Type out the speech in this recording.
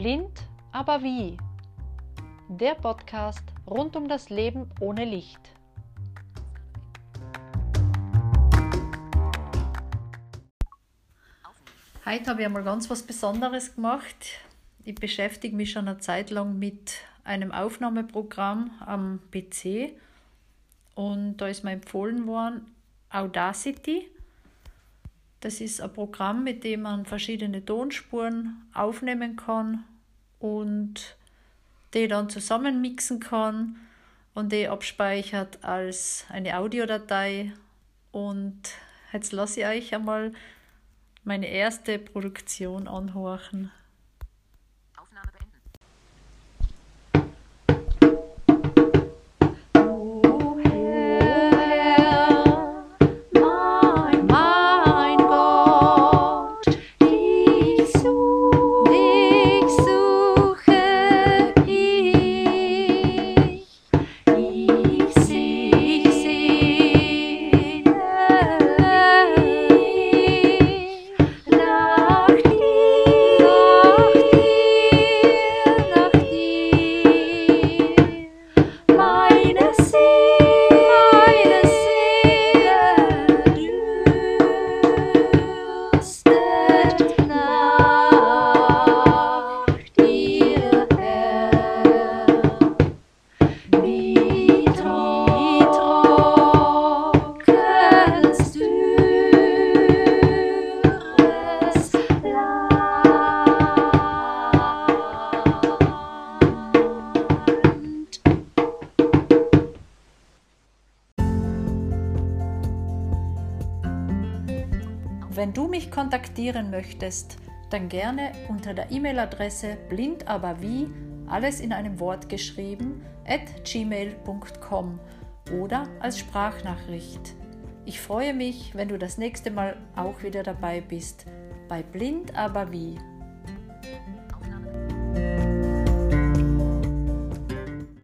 Blind, aber wie? Der Podcast rund um das Leben ohne Licht. Heute habe ich einmal ganz was Besonderes gemacht. Ich beschäftige mich schon eine Zeit lang mit einem Aufnahmeprogramm am PC und da ist mir empfohlen worden Audacity. Das ist ein Programm, mit dem man verschiedene Tonspuren aufnehmen kann und die dann zusammenmixen kann und die abspeichert als eine Audiodatei. Und jetzt lasse ich euch einmal meine erste Produktion anhorchen. Wenn du mich kontaktieren möchtest, dann gerne unter der E-Mail-Adresse blindaberwie, alles in einem Wort geschrieben, at gmail.com oder als Sprachnachricht. Ich freue mich, wenn du das nächste Mal auch wieder dabei bist bei Blind aber wie